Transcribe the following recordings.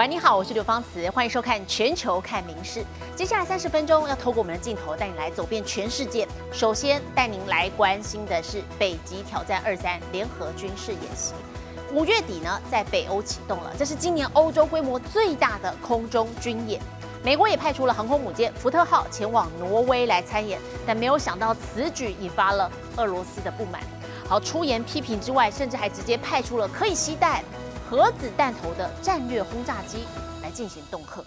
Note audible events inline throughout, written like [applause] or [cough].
喂，你好，我是刘芳慈，欢迎收看《全球看名事》。接下来三十分钟要透过我们的镜头带你来走遍全世界。首先带您来关心的是北极挑战二三联合军事演习。五月底呢，在北欧启动了，这是今年欧洲规模最大的空中军演。美国也派出了航空母舰福特号前往挪威来参演，但没有想到此举引发了俄罗斯的不满。好，出言批评之外，甚至还直接派出了可以携带核子弹头的战略轰炸机来进行恫吓。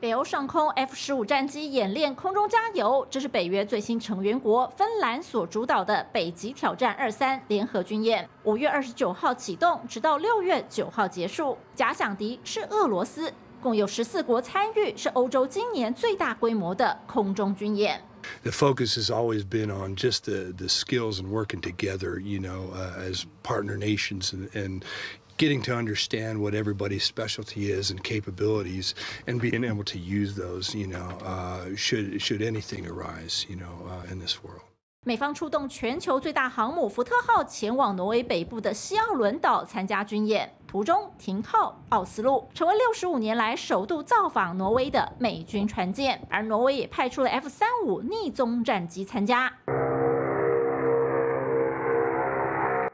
北欧上空 F 十五战机演练空中加油，这是北约最新成员国芬兰所主导的北极挑战二三联合军演。五月二十九号启动，直到六月九号结束。假想敌是俄罗斯，共有十四国参与，是欧洲今年最大规模的空中军演。The focus has always been on just the the skills and working together, you know, uh, as partner nations and. and getting to understand what everybody's specialty is and capabilities and being able to use those, you know, uh, should, should anything arise, you know, uh, in this world. 美方出动全球最大航母福特号前往挪威北部的西奥伦岛参加军演，途中停靠奥斯陆，成为六十五年来首度造访挪威的美军船舰。而挪威也派出了 F 三五逆踪战机参加。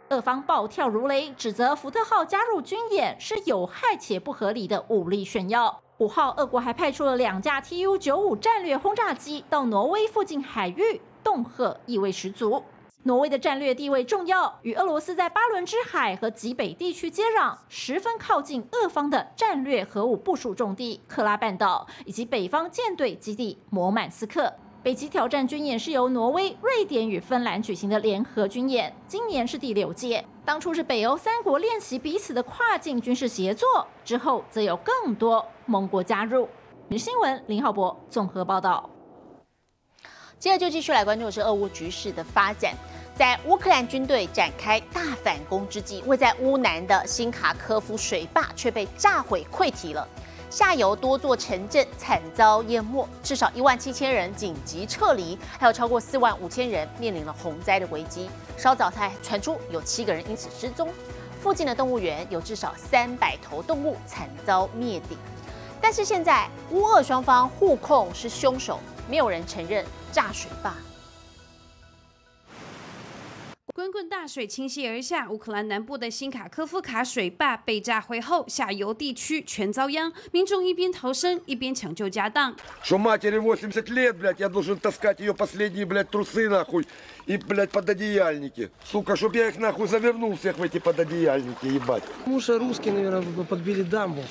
俄方暴跳如雷，指责福特号加入军演是有害且不合理的武力炫耀。五号，俄国还派出了两架 Tu 九五战略轰炸机到挪威附近海域，恫吓意味十足。挪威的战略地位重要，与俄罗斯在巴伦支海和极北地区接壤，十分靠近俄方的战略核武部署重地克拉半岛以及北方舰队基地摩曼斯克。北极挑战军演是由挪威、瑞典与芬兰举行的联合军演，今年是第六届。当初是北欧三国练习彼此的跨境军事协作，之后则有更多盟国加入。新闻林浩博综合报道。接着就继续来关注的是俄乌局势的发展，在乌克兰军队展开大反攻之际，位在乌南的新卡科夫水坝却被炸毁溃堤了。下游多座城镇惨遭淹没，至少一万七千人紧急撤离，还有超过四万五千人面临了洪灾的危机。稍早才传出有七个人因此失踪，附近的动物园有至少三百头动物惨遭灭顶。但是现在乌俄双方互控是凶手，没有人承认炸水坝。滚滚大水倾泻而下，乌克兰南部的新卡科夫卡水坝被炸毁后，下游地区全遭殃，民众一边逃生一边抢救家当。Что матери 80 лет, блядь, я должен таскать ее последние, блядь, трусы, нахуй, и, блядь, пододеяльники. Сука, чтоб я их, нахуй, завернул всех в эти пододеяльники, ебать. Потому что русские, наверное, подбили дамбу,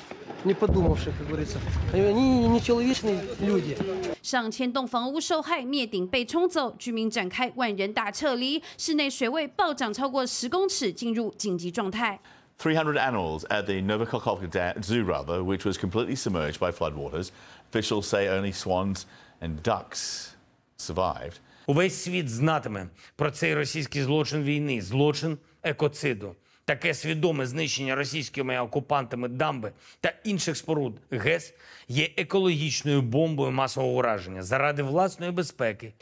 не подумавши, как говорится. Они нечеловечные люди. 上千栋房屋受害，灭顶被冲走，居民展开万人大撤离，室内水位 暴涨超过十公尺，进入紧急状态。 300 animals at the Novikokov da- Zoo, rather, which was completely submerged by floodwaters. Officials say only swans and ducks survived. Увесь світ знатиме про цей російський злочин війни, злочин екоциду. Таке свідоме знищення російськими окупантами дамби та інших споруд ГЕС є екологічною бомбою масового ураження заради власної безпеки.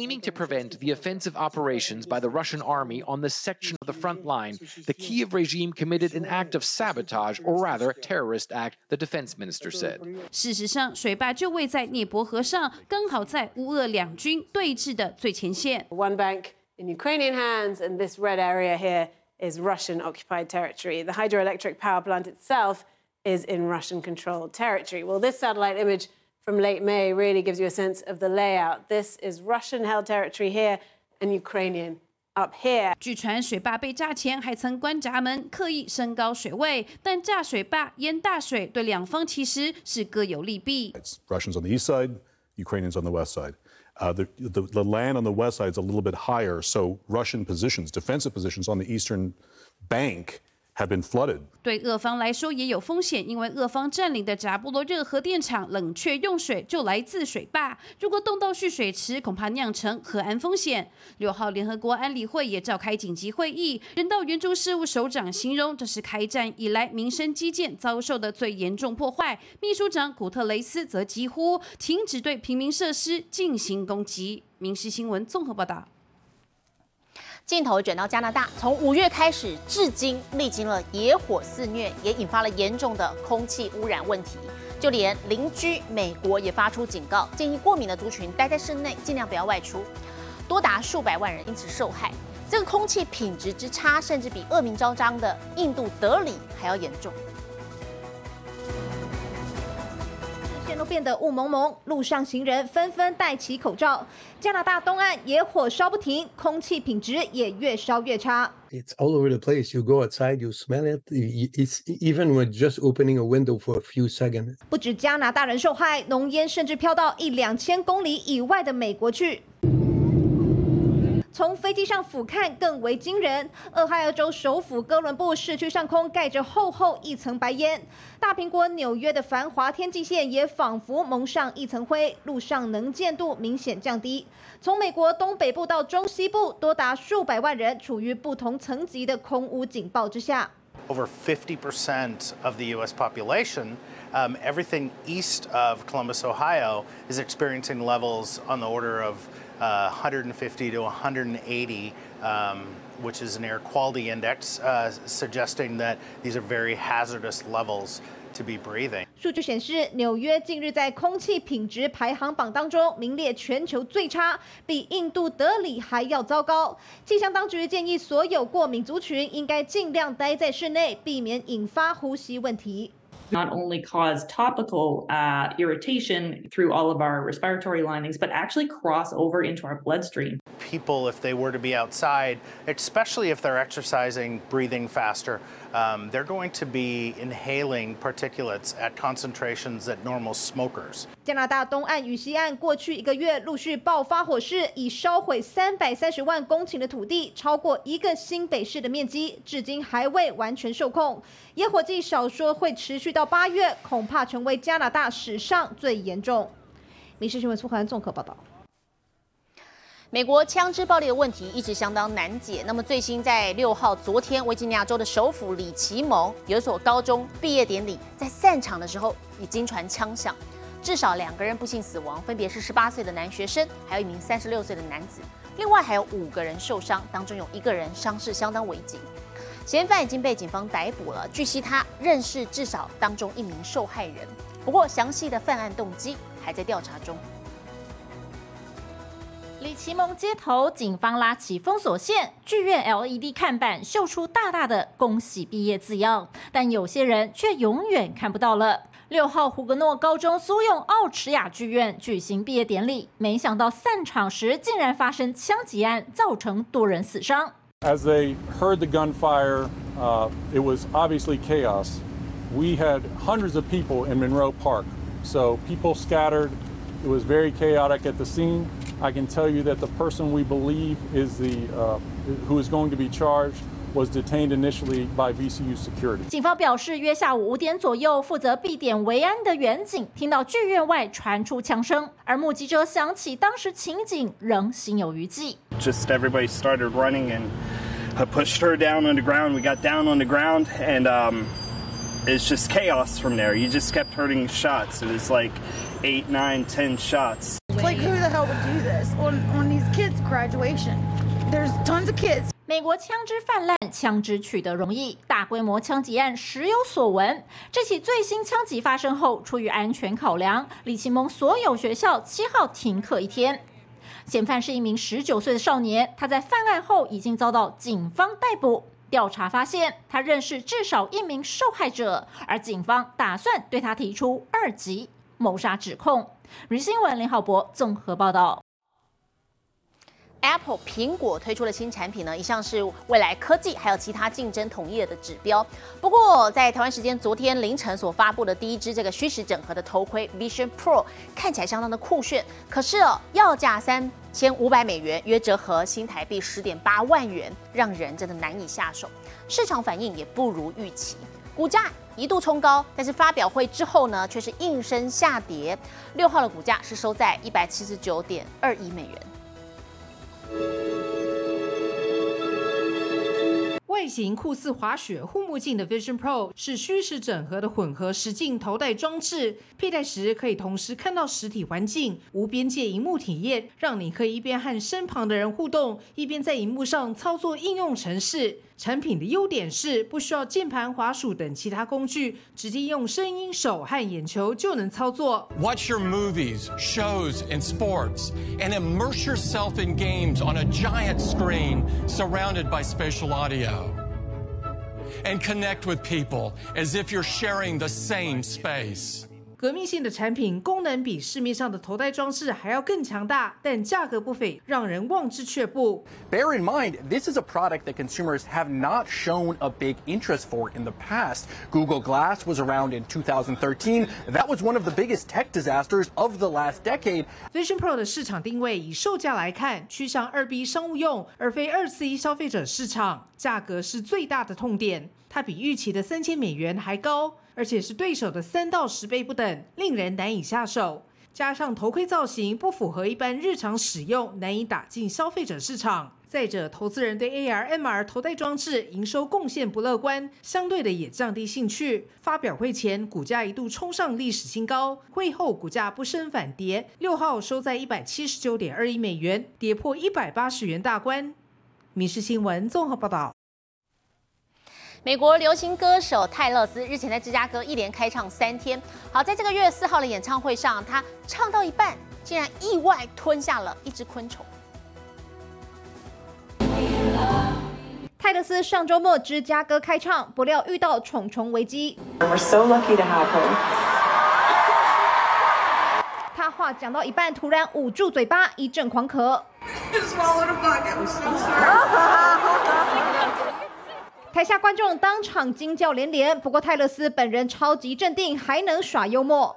Aiming to prevent the offensive operations by the Russian army on this section of the front line, the Kiev regime committed an act of sabotage, or rather a terrorist act, the defense minister said 事实上，水坝就位在涅伯河上，刚好在乌俄两军对峙的最前线。 One bank in Ukrainian hands, and this red area here is Russian occupied territory. The hydroelectric power plant itself is in Russian controlled territory. Well, this satellite image from late May really gives you a sense of the layout. This is Russian held territory here and Ukrainian up here. 据传，水坝被炸前还曾关闸门，刻意升高水位，但炸水坝淹大水，对两方其实是各有利弊。 Russians on the east side, Ukrainians on the west side. Uh, the, the, the land on the west side is a little bit higher, so Russian positions, defensive positions on the eastern bank, have been flooded. 对俄方来说也有风险，因为俄方占领的扎波罗热核电厂冷却用水就来自水坝，如果动到蓄水池，恐怕酿成核安风险。六号，联合国安理会也召开紧急会议，人道援助事务首长形容这是开战以来民生基建遭受的最严重破坏。秘书长古特雷斯则几乎停止对平民设施进行攻击。民事新闻综合报道。镜头转到加拿大，从五月开始至今，历经了野火肆虐，也引发了严重的空气污染问题。就连邻居美国也发出警告，建议过敏的族群待在室内，尽量不要外出。多达数百万人因此受害。这个空气品质之差，甚至比恶名昭彰的印度德里还要严重。天都变得雾蒙蒙，路上行人纷纷戴起口罩。加拿大东岸野火烧不停，空气品质也越烧越差。It's all over the place. You go outside, you smell it. It's even with just opening a window for a few seconds. 不止加拿大人受害，浓烟甚至飘到一两千公里以外的美国去。从飞机上俯瞰更为惊人，俄亥俄州首府哥伦布市区上空盖着厚厚一层白烟，大苹果纽约的繁华天际线也仿佛蒙上一层灰，路上能见度明显降低。从美国东北部到中西部，多达数百万人处于不同层级的空污警报之下。Over 50% of the U.S. population, everything east of Columbus, Ohio, is experiencing levels on the order of uh, 150 to 180, um, which is an air quality index, uh, suggesting that these are very hazardous levels to be breathing. 数据显示，纽约近日在空气品质排行榜当中名列全球最差，比印度德里还要糟糕。气象当局建议所有过敏族群应该尽量待在室内，避免引发呼吸问题。Not only cause topical uh, irritation through all of our respiratory linings, but actually cross over into our bloodstream. People, if they were to be outside, especially if they're exercising, breathing faster, um, they're going to be inhaling particulates at concentrations that normal smokers. 加拿大东岸与西岸过去一个月陆续爆发火势，已烧毁三百三十万公顷的土地，超过一个新北市的面积，至今还未完全受控。野火季少说会持续到八月，恐怕成为加拿大史上最严重。民事新闻苏涵综合报道。美国枪支暴力的问题一直相当难解。那么最新在六号，昨天维吉尼亚州的首府里奇蒙有一所高中毕业典礼，在散场的时候已经传枪响，至少两个人不幸死亡，分别是十八岁的男学生，还有一名三十六岁的男子，另外还有五个人受伤，当中有一个人伤势相当危急。嫌犯已经被警方逮捕了，据悉他认识至少当中一名受害人，不过详细的犯案动机还在调查中。里奇蒙街头，警方拉起封锁线，剧院 LED 看板秀出大大的“恭喜毕业”字样，但有些人却永远看不到了。六号，胡格诺高中租用奥驰雅剧院举行毕业典礼，没想到散场时竟然发生枪击案，造成多人死伤。As they heard the gunfire, uh, it was obviously chaos. We had hundreds of people in Monroe Park, so people scattered. It was very chaotic at the scene. I can tell you that the person we believe is the uh, who is going to be charged was detained initially by VCU security. 警方表示，约下午五点左右，负责闭点维安的远警听到剧院外传出枪声，而目击者想起当时情景，仍心有余悸。 Just everybody started running and I pushed her down on the ground. We got down on the ground and um, it's just chaos from there. You just kept hearing shots. It was like eight, nine, ten shots. Like, who the hell would do On, on these kids' graduation? There's tons of kids. 美国枪支泛滥，枪支取得容易，大规模枪击案时有所闻。这起最新枪击发生后，出于安全考量，李奇蒙所有学校七号停课一天。嫌犯是一名十九岁的少年，他在犯案后已经遭到警方逮捕。调查发现，他认识至少一名受害者，而警方打算对他提出二级谋杀指控。《日新闻》林浩博综合报道。Apple 苹果推出的新产品呢，一向是未来科技还有其他竞争同业的指标。不过，在台湾时间昨天凌晨所发布的第一支这个虚实整合的头盔 Vision Pro 看起来相当的酷炫，可是哦，要价三千五百美元，约折合新台币十点八万元，让人真的难以下手。市场反应也不如预期，股价一度冲高，但是发表会之后呢，却是应声下跌。六号的股价是收在一百七十九点二亿美元。外形酷似滑雪护目镜的 Vision Pro 是虚实整合的混合实镜头戴装置，佩戴时可以同时看到实体环境，无边界荧幕体验，让你可以一边和身旁的人互动，一边在荧幕上操作应用程式。产品的优点是不需要键盘、滑鼠等其他工具，直接用声音、手和眼球就能操作。Watch your movies, shows, and sports, and immerse yourself in games on a giant screen surrounded by spatial audio. And connect with people as if you're sharing the same space. 革命性的产品，功能比市面上的头戴装置还要更强大，但价格不菲，让人望之却步。Bear in mind, this is a product that consumers have not shown a big interest for in the past. Google Glass was around in 2013. That was one of the biggest tech disasters of the last decade. Vision Pro 的市场定位以售价来看，趋向二 B 商务用，而非二 C 消费者市场。价格是最大的痛点，它比预期的三千美元还高。而且是对手的三到十倍不等，令人难以下手。加上头盔造型不符合一般日常使用，难以打进消费者市场。再者，投资人对 AR、MR 头戴装置营收贡献不乐观，相对的也降低兴趣。发表会前，股价一度冲上历史新高，会后股价不升反跌，六号收在一百七十九点二亿美元，跌破一百八十元大关。民事新闻综合报道。美国流行歌手泰勒斯日前在芝加哥一连开唱三天。好，在这个月四号的演唱会上，他唱到一半，竟然意外吞下了一只昆虫。泰勒斯上周末芝加哥开唱，不料遇到虫虫危机。We're so lucky to have her. 他话讲到一半，突然捂住嘴巴，一阵狂咳。[laughs] [laughs] 台下观众当场惊叫连连，不过泰勒斯本人超级镇定，还能耍幽默。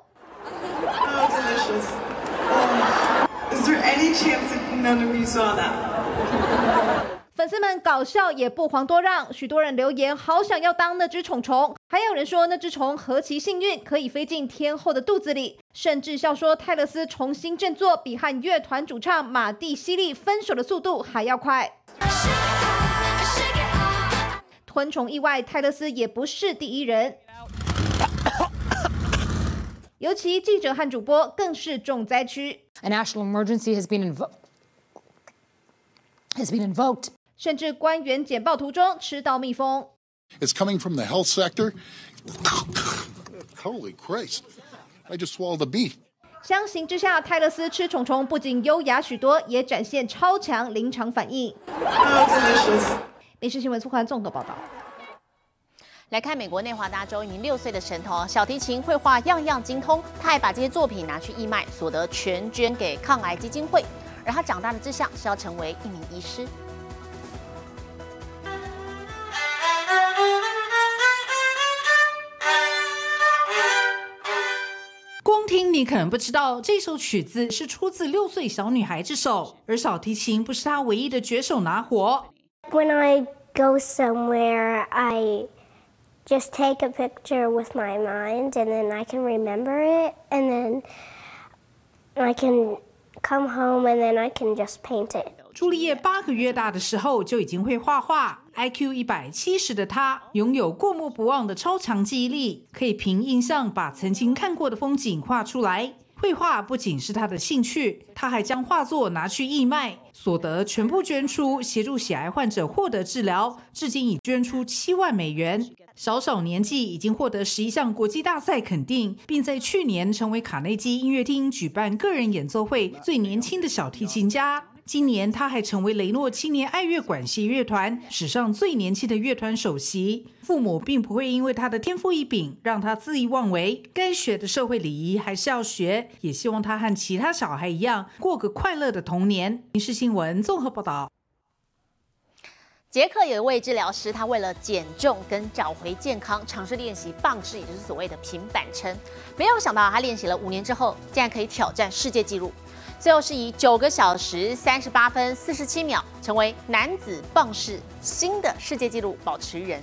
粉丝们搞笑也不遑多让，许多人留言好想要当那只虫虫，还有人说那只虫何其幸运，可以飞进天后的肚子里，甚至笑说泰勒斯重新振作，比和乐团主唱马蒂西利分手的速度还要快。昆虫意外，泰勒斯也不是第一人。尤其记者和主播更是重灾区。A national emergency has been invoked. Has been invoked. 甚至官员简报途中吃到蜜蜂。It's coming from the health sector. Holy Christ! I just swallowed a bee. 相形之下，泰勒斯吃虫虫不仅优雅许多，也展现超强临场反应。电视新闻，苏环综合报道。来看美国内华达州一名六岁的神童，小提琴、绘画样样精通，他还把这些作品拿去义卖，所得全捐给抗癌基金会。而他长大的志向是要成为一名医师。光听你可能不知道，这首曲子是出自六岁小女孩之手，而小提琴不是她唯一的绝手拿活。When I go somewhere, I just take a picture with my mind and then I can remember it and then I can come home and then I can just paint it. 朱丽叶八个月大的时候就已经会画画，IQ 一百七十的她拥有过目不忘的超强记忆力，可以凭印象把曾经看过的风景画出来。 绘画不仅是他的兴趣，他还将画作拿去义卖，所得全部捐出，协助喜爱患者获得治疗。至今已捐出七万美元。小小年纪已经获得十一项国际大赛肯定，并在去年成为卡内基音乐厅举办个人演奏会最年轻的小提琴家。今年他还成为雷诺青年爱乐管弦乐团史上最年轻的乐团首席。父母并不会因为他的天赋异禀让他恣意妄为，该学的社会礼仪还是要学，也希望他和其他小孩一样过个快乐的童年。《民事新闻》综合报道。捷克有一位治疗师，他为了减重跟找回健康，尝试练习棒式，也就是所谓的平板撑。没有想到，他练习了五年之后，竟然可以挑战世界纪录。最后是以九个小时三十八分四十七秒，成为男子棒式新的世界纪录保持人。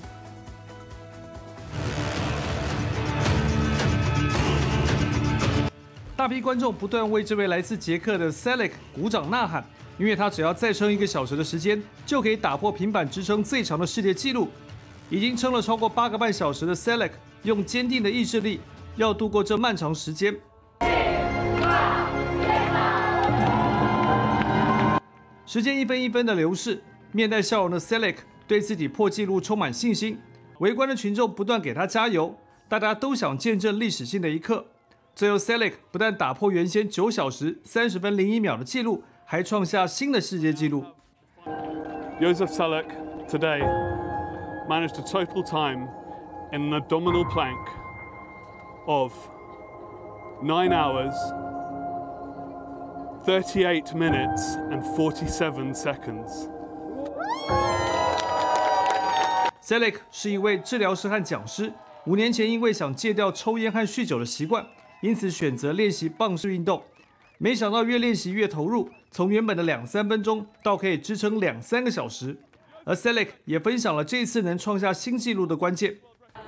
大批观众不断为这位来自捷克的 Selik 鼓掌呐喊。因为他只要再撑一个小时的时间，就可以打破平板支撑最长的世界纪录。已经撑了超过八个半小时的 Selek，用坚定的意志力，要度过这漫长时间。时间一分一分的流逝，面带笑容的 Selek 对自己破纪录充满信心。围观的群众不断给他加油，大家都想见证历史性的一刻。最后，Selek 不但打破原先九小时三十分零一秒的记录。还创下新的世界纪录。Josef Salek today managed a total time in an abdominal plank of nine hours, 38 minutes, and 47 seconds. Selik 是一位治疗师和讲师。五年前，因为想戒掉抽烟和酗酒的习惯，因此选择练习棒式运动。没想到越练习越投入，从原本的两三分钟到可以支撑两三个小时。而 Selik 也分享了这次能创下新纪录的关键。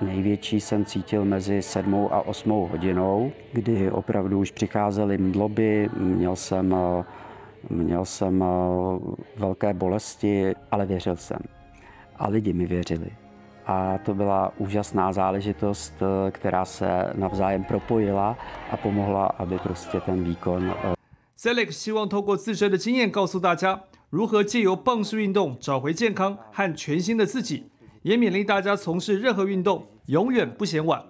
Největší jsem cítil mezi sedmou a osmou hodinou, kdy opravdu už přicházely mdloby, měl jsem, měl jsem velké bolesti, ale věřil jsem. A lidi mi věřili. A to byla úžasná záležitost, která se navzájem propojila a pomohla, aby prostě ten výkon. Selek 希望透过自身的经验告诉大家，如何借由棒式运动找回健康和全新的自己， 也勉励大家从事任何运动永远不嫌晚。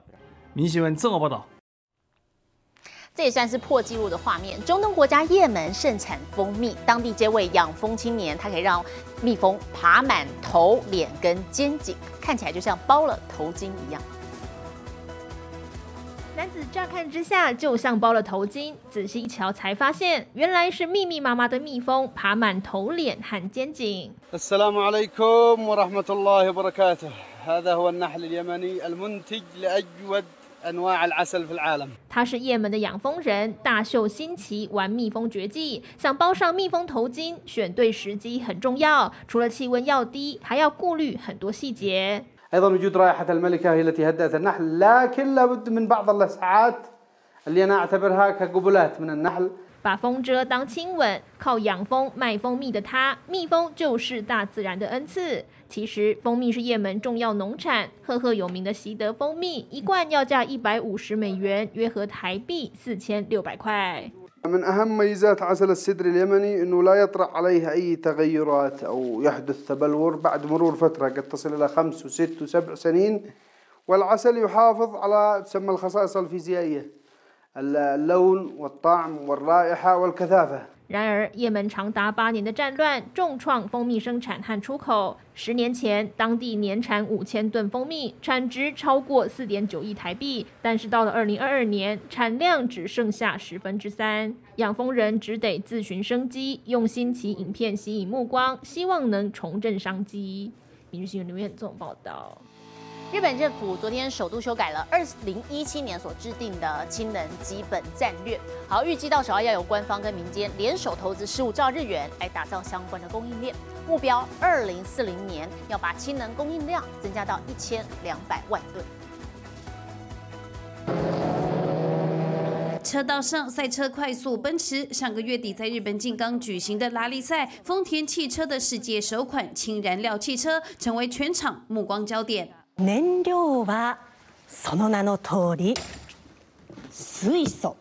明新闻综合报道。这也算是破纪录的画面。中东国家也门盛产蜂蜜，当地这位养蜂青年，他可以让蜜蜂爬满头、脸跟肩颈，看起来就像包了头巾一样。男子乍看之下就像包了头巾，仔细一瞧才发现，原来是密密麻麻的蜜蜂爬满头、脸和肩颈。السلام عليكم ورحمة الله وبركاته. هذا هو النحل اليمني المنتج لأجود 他是也门的养蜂人，大秀新奇玩蜜蜂绝技，想包上蜜蜂头巾，选对时机很重要。除了气温要低，还要顾虑很多细节。 أيضا وجود رائحة الملكة هي التي هدأت النحل، لكن لابد من بعض اللسعات اللي أنا أعتبرها كقبلات من النحل. 把风遮当亲吻，靠养蜂卖蜂蜜的他，蜜蜂就是大自然的恩赐。其实，蜂蜜是也门重要农产，赫赫有名的习得蜂蜜一罐要价一百五十美元，约合台币四千六百块。 من أهم ميزات عسل السدر اليمني أنه لا يطرأ عليه أي تغيرات أو يحدث تبلور بعد مرور فترة قد تصل إلى خمس وست وسبع سنين والعسل يحافظ على تسمى الخصائص الفيزيائية 然而，也门长达八年的战乱重创蜂蜜生产和出口。十年前，当地年产五千吨蜂蜜，产值超过四点九亿台币。但是到了二零二二年，产量只剩下十分之三，养蜂人只得自寻生机，用新奇影片吸引目光，希望能重振商机。《民事新闻》留言总报道。日本政府昨天首度修改了二零一七年所制定的氢能基本战略，好，预计到时候要由官方跟民间联手投资十五兆日元来打造相关的供应链，目标二零四零年要把氢能供应量增加到一千两百万吨。车道上，赛车快速奔驰。上个月底在日本静冈举行的拉力赛，丰田汽车的世界首款氢燃料汽车成为全场目光焦点。燃料はその名の通り水素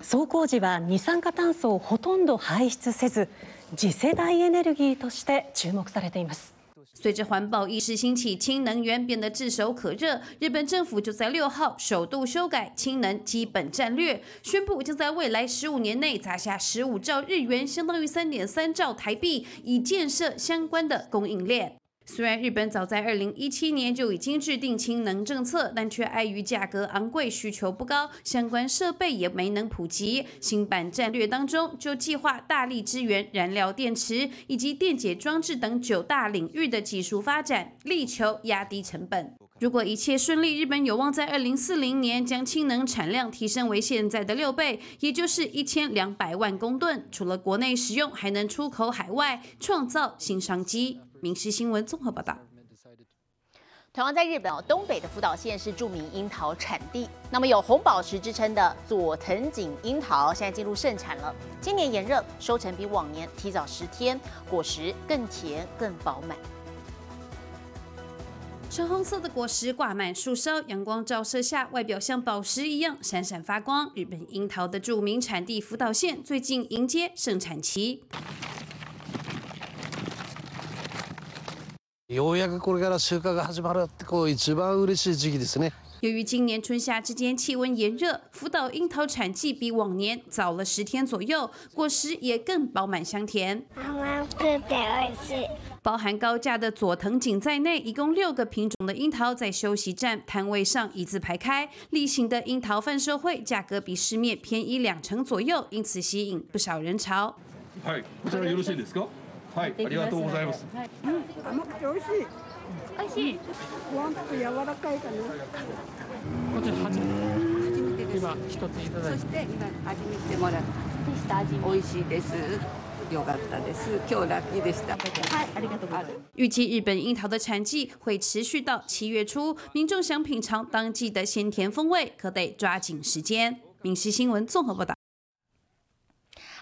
走行時は二酸化炭素をほとんど排出せず次世代エネルギーとして注目されています 随着环保意识兴起，氢能源变得炙手可热。日本政府就在六号首度修改氢能基本战略，宣布将在未来十五年内砸下十五兆日元，相当于三点三兆台币，以建设相关的供应链。 虽然日本早在二零一七年就已经制定氢能政策，但却碍于价格昂贵、需求不高，相关设备也没能普及。新版战略当中就计划大力支援燃料电池以及电解装置等九大领域的技术发展，力求压低成本。如果一切顺利，日本有望在二零四零年将氢能产量提升为现在的六倍，也就是一千两百万公吨。除了国内使用，还能出口海外，创造新商机。民事新闻综合报道。同样在日本哦，东北的福岛县是著名樱桃产地。那么有红宝石之称的佐藤井樱桃，现在进入盛产了。今年炎热，收成比往年提早十天，果实更甜更饱满。橙红色的果实挂满树梢，阳光照射下，外表像宝石一样闪闪发光。日本樱桃的著名产地福岛县最近迎接盛产期。ようやくこれから収穫が始まるってこう一番嬉しい時期ですね。由于今年春夏之间气温炎热，福岛樱桃产季比往年早了十天左右，果实也更饱满香甜。包含高价的佐藤井在内，一共六个品种的樱桃在休息站摊位上一字排开。例行的樱桃贩售会价格比市面便宜两成左右，因此吸引不少人潮。はい、こちらよろしいですか？ はい、ありがとうございます。甘くて美味しい。美味しい。ご飯と柔らかいかな。こちら初めてです。今一ついただいて。そして今味見してもらって。でした味美味しいです。よかったです。今日ラッキーでした。はい、ありがとうございます。预计日本樱桃的产季会持续到七月初，民众想品尝当季的鲜甜风味，可得抓紧时间。闽西新闻综合报道。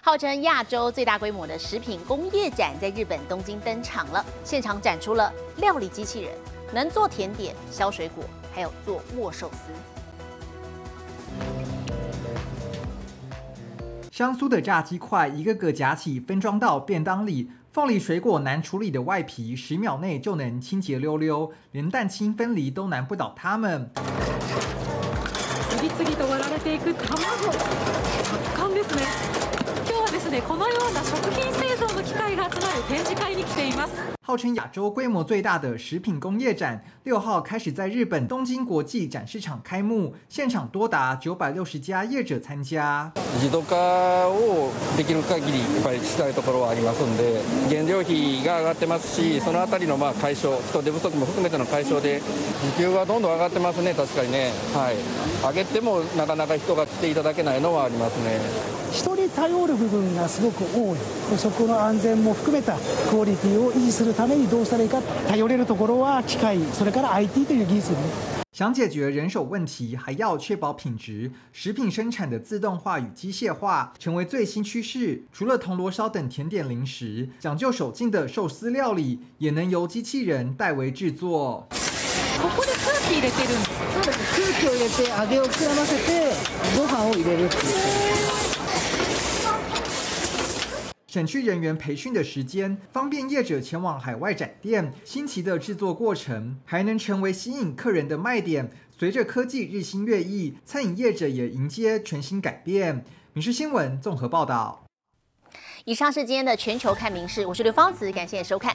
号称亚洲最大规模的食品工业展在日本东京登场了，现场展出了料理机器人，能做甜点、削水果，还有做握寿司。香酥的炸鸡块一个个夹起，分装到便当里。凤梨水果难处理的外皮，十秒内就能清洁溜溜，连蛋清分离都难不倒它们。次々と割られていく卵、圧巻ですね。 でこのような食品製造の機械が集まる展示会に来ています。号称亚洲规模最大的食品工业展，六号开始在日本东京国际展示场开幕，现场多达九百六十家业者参加。自動化をできる限りやっぱりしたいところはありますんで、原料費が上がってますし、そのあたりのまあ解消、人手不足も含めての解消で、時給はどんどん上がってますね、確かにね。はい。上げてもなかなか人が来ていただけないのはありますね。人に頼る部分がすごく多い食の安全も含めたクオリティを維持するためにどうしたらいいか頼れるところは機械それから IT という技術ね想解决人手问题，还要确保品质，食品生产的自动化与机械化成为最新趋势。除了铜锣烧等甜点零食，讲究手劲的寿司料理也能由机器人代为制作。ここで空気入れてるんです。そうです。空気を入れて揚げを膨らませてご飯を入れるっていう。省去人员培训的时间，方便业者前往海外展店。新奇的制作过程还能成为吸引客人的卖点。随着科技日新月异，餐饮业者也迎接全新改变。民事新闻综合报道。以上是今天的全球看民事，我是刘芳子，感谢收看。